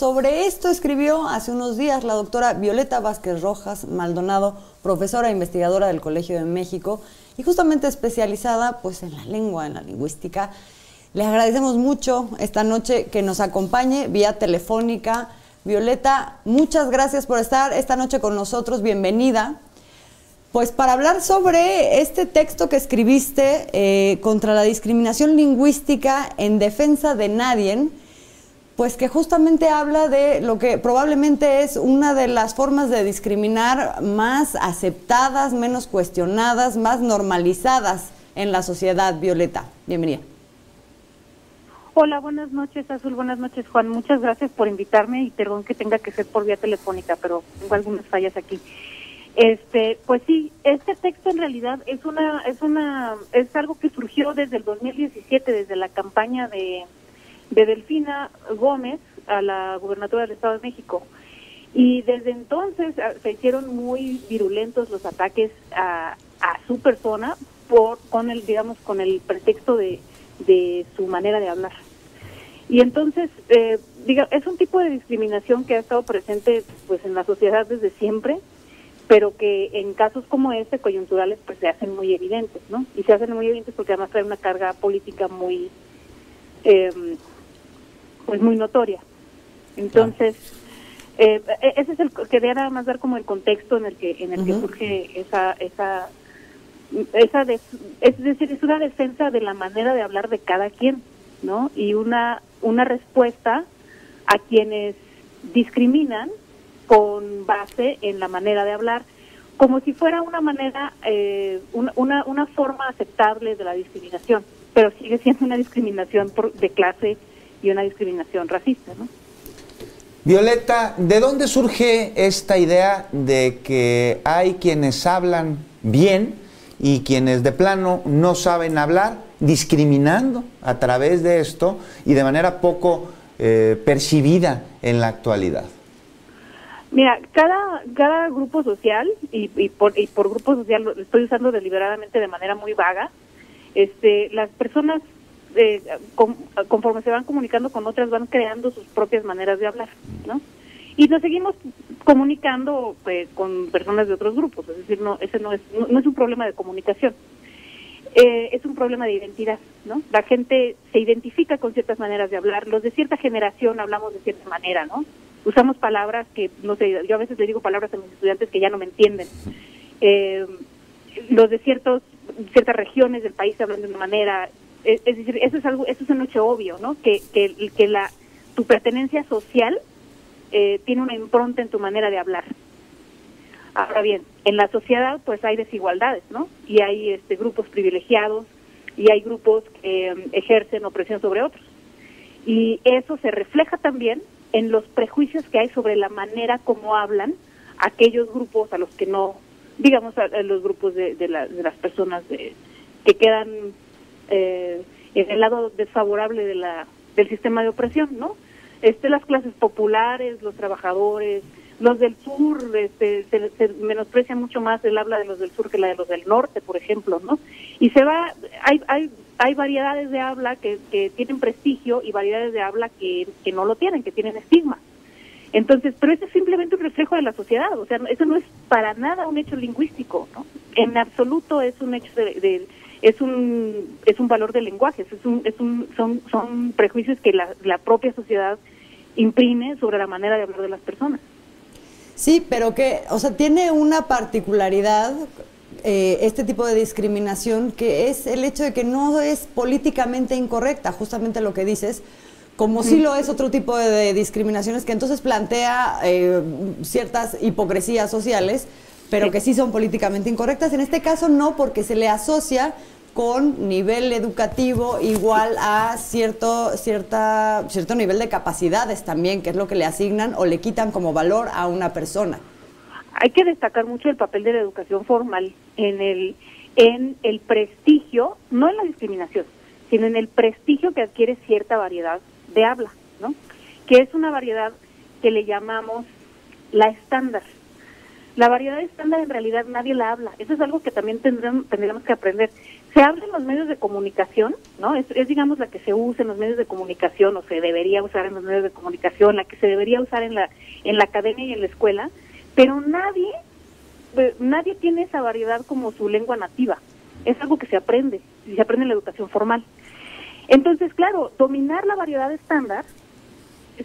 Sobre esto escribió hace unos días la doctora Violeta Vázquez Rojas Maldonado, profesora e investigadora del Colegio de México y justamente especializada pues en la lengua, en la lingüística. Le agradecemos mucho esta noche que nos acompañe vía telefónica. Violeta, muchas gracias por estar esta noche con nosotros. Bienvenida. Pues para hablar sobre este texto que escribiste eh, contra la discriminación lingüística en defensa de nadie, pues que justamente habla de lo que probablemente es una de las formas de discriminar más aceptadas, menos cuestionadas, más normalizadas en la sociedad. Violeta, bienvenida. Hola, buenas noches Azul, buenas noches Juan, muchas gracias por invitarme y perdón que tenga que ser por vía telefónica, pero tengo algunas fallas aquí. Este, pues sí, este texto en realidad es una es una es algo que surgió desde el 2017, desde la campaña de de Delfina Gómez a la gubernatura del Estado de México. Y desde entonces ah, se hicieron muy virulentos los ataques a, a su persona por con el digamos con el pretexto de, de su manera de hablar. Y entonces, eh, diga, es un tipo de discriminación que ha estado presente pues en la sociedad desde siempre, pero que en casos como este, coyunturales, pues se hacen muy evidentes, ¿no? Y se hacen muy evidentes porque además trae una carga política muy, eh, pues muy notoria. Entonces, eh, e-, ese es el quería nada más dar como el contexto en el que en el que surge esa esa esa es decir es una defensa de la manera de hablar de cada quien, ¿no? Y una una respuesta a quienes discriminan con base en la manera de hablar, como si fuera una manera, eh, una, una forma aceptable de la discriminación, pero sigue siendo una discriminación por, de clase y una discriminación racista, ¿no? Violeta, ¿de dónde surge esta idea de que hay quienes hablan bien y quienes de plano no saben hablar, discriminando a través de esto y de manera poco eh, percibida en la actualidad? Mira, cada, cada grupo social, y, por, y por grupo social lo estoy usando deliberadamente de manera muy vaga, este, las personas eh, conforme se van comunicando con otras, van creando sus propias maneras de hablar, ¿no? Y nos seguimos comunicando pues, con personas de otros grupos, es decir, no, ese no es, no, es un problema de comunicación, eh, es un problema de identidad, ¿no? La gente se identifica con ciertas maneras de hablar, los de cierta generación hablamos de cierta manera, ¿no? Usamos palabras que, no sé, yo a veces le digo palabras a mis estudiantes que ya no me entienden. Eh, los de ciertos, ciertas regiones del país hablan de una manera, es, decir, eso es algo, eso es un hecho obvio, ¿no? Que, que, que la, tu pertenencia social eh, tiene una impronta en tu manera de hablar. Ahora bien, en la sociedad pues hay desigualdades, ¿no? Y hay este, grupos privilegiados y hay grupos que em, ejercen opresión sobre otros. Y eso se refleja también en los prejuicios que hay sobre la manera como hablan aquellos grupos a los que no, digamos, a, los grupos de, de, de las personas de, que quedan eh, en el lado desfavorable de la, del sistema de opresión, ¿no? Este, las clases populares, los trabajadores, los del sur, este, se, menosprecia mucho más el habla de los del sur que la de los del norte, por ejemplo, ¿no? Y se va, hay, hay, hay variedades de habla que, que tienen prestigio y variedades de habla que, que no lo tienen, que tienen estigma. Entonces, pero eso es simplemente un reflejo de la sociedad, o sea, eso no es para nada un hecho lingüístico, ¿no? En absoluto es un hecho de es un es un valor de lenguaje, es un, es un, son, son prejuicios que la, la propia sociedad imprime sobre la manera de hablar de las personas. Sí, pero que, o sea, tiene una particularidad eh, este tipo de discriminación que es el hecho de que no es políticamente incorrecta, justamente lo que dices, como si lo es otro tipo de, discriminaciones que entonces plantea eh, ciertas hipocresías sociales pero que sí son políticamente incorrectas. En este caso no, porque se le asocia con nivel educativo igual a cierto, cierta, cierto nivel de capacidades también, que es lo que le asignan o le quitan como valor a una persona. Hay que destacar mucho el papel de la educación formal en el, en el prestigio, no en la discriminación, sino en el prestigio que adquiere cierta variedad de habla, ¿no? Que es una variedad que le llamamos la estándar. La variedad estándar en realidad nadie la habla. Eso es algo que también tendremos, tendríamos que aprender. se habla en los medios de comunicación, ¿no? Es, es, digamos la que se usa en los medios de comunicación o se debería usar en los medios de comunicación, la que se debería usar en la en la academia y en la escuela, pero nadie eh, nadie tiene esa variedad como su lengua nativa. Es algo que se aprende, se aprende en la educación formal. Entonces, claro, dominar la variedad estándar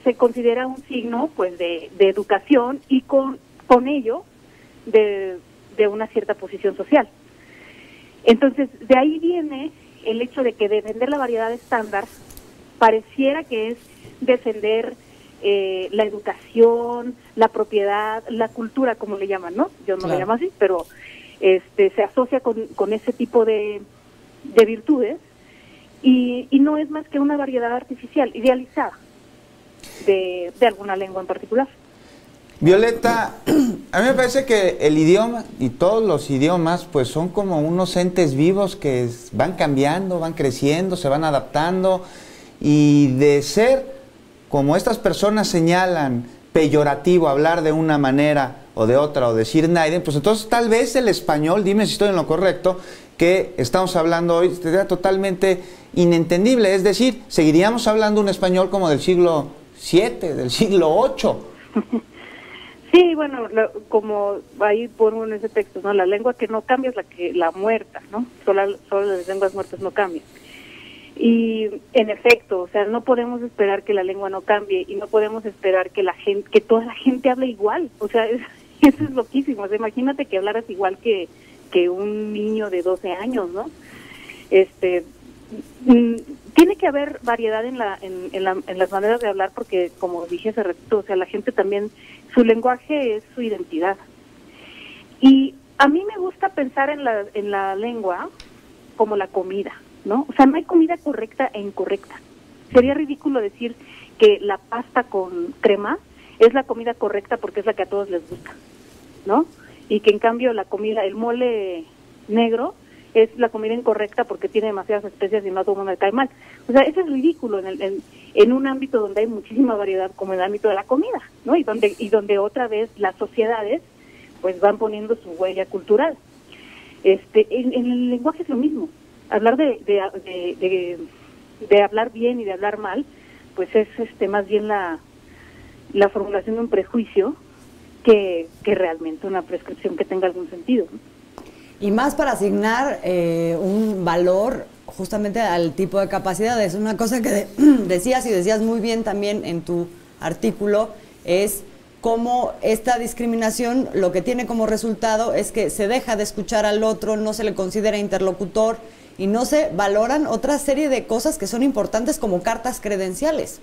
se considera un signo pues de, de educación y con, con ello de, de una cierta posición social. Entonces, de ahí viene el hecho de que defender la variedad estándar pareciera que es defender eh, la educación, la propiedad, la cultura, como le llaman, ¿no? Yo no claro. le llamo así, pero este, se asocia con, con ese tipo de, de virtudes y, y, no es más que una variedad artificial, idealizada de, de alguna lengua en particular. Violeta, a mí me parece que el idioma y todos los idiomas pues son como unos entes vivos que van cambiando, van creciendo, se van adaptando y de ser, como estas personas señalan, peyorativo hablar de una manera o de otra o decir Naiden, pues entonces tal vez el español, dime si estoy en lo correcto, que estamos hablando hoy sería totalmente inentendible, es decir, seguiríamos hablando un español como del siglo VII, del siglo VIII. Sí, bueno, lo, como ahí pongo en ese texto, ¿no? La lengua que no cambia es la que la muerta, ¿no? Solo, solo las lenguas muertas no cambian. Y en efecto, o sea, no podemos esperar que la lengua no cambie y no podemos esperar que la gente, que toda la gente hable igual. O sea, es, eso es loquísimo. O sea, imagínate que hablaras igual que, que un niño de 12 años, ¿no? Este, tiene que haber variedad en, la, en, la, en las maneras de hablar porque, como dije hace ratito, o sea, la gente también, su lenguaje es su identidad. Y a mí me gusta pensar en la, en la lengua como la comida, ¿no? O sea, no hay comida correcta e incorrecta. Sería ridículo decir que la pasta con crema es la comida correcta porque es la que a todos les gusta, ¿no? Y que en cambio la comida, el mole negro, es la comida incorrecta porque tiene demasiadas especies y no todo mundo le cae mal. O sea, eso es ridículo en, el, en, un ámbito donde hay muchísima variedad como el ámbito de la comida, ¿no? Y donde, y donde otra vez las sociedades pues van poniendo su huella cultural. Este, en, en el lenguaje es lo mismo. Hablar de, de, de, de, de hablar bien y de hablar mal, pues es este más bien la, la formulación de un prejuicio que, que realmente una prescripción que tenga algún sentido. ¿no? Y más para asignar eh, un valor justamente al tipo de capacidades. Una cosa que de, decías y decías muy bien también en tu artículo es cómo esta discriminación lo que tiene como resultado es que se deja de escuchar al otro, no se le considera interlocutor y no se valoran otra serie de cosas que son importantes como cartas credenciales.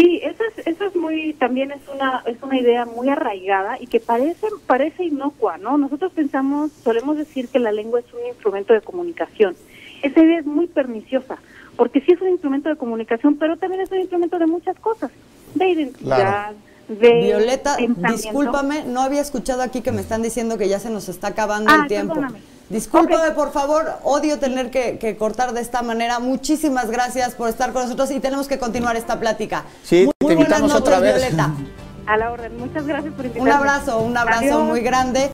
Sí, eso es, eso es muy, también es una, es una idea muy arraigada y que parece, parece inocua, ¿no? Nosotros pensamos, solemos decir que la lengua es un instrumento de comunicación. Esa idea es muy perniciosa, porque sí es un instrumento de comunicación, pero también es un instrumento de muchas cosas, de identidad, claro. de Violeta, discúlpame, no había escuchado aquí que me están diciendo que ya se nos está acabando ah, el tiempo. Perdóname. Discúlpame, okay. por favor, odio tener que, que, cortar de esta manera. Muchísimas gracias por estar con nosotros y tenemos que continuar esta plática. Sí, muy, te invitamos noches, otra vez. Violeta. A la orden, muchas gracias por invitarme. Un abrazo, un abrazo Adiós. muy grande.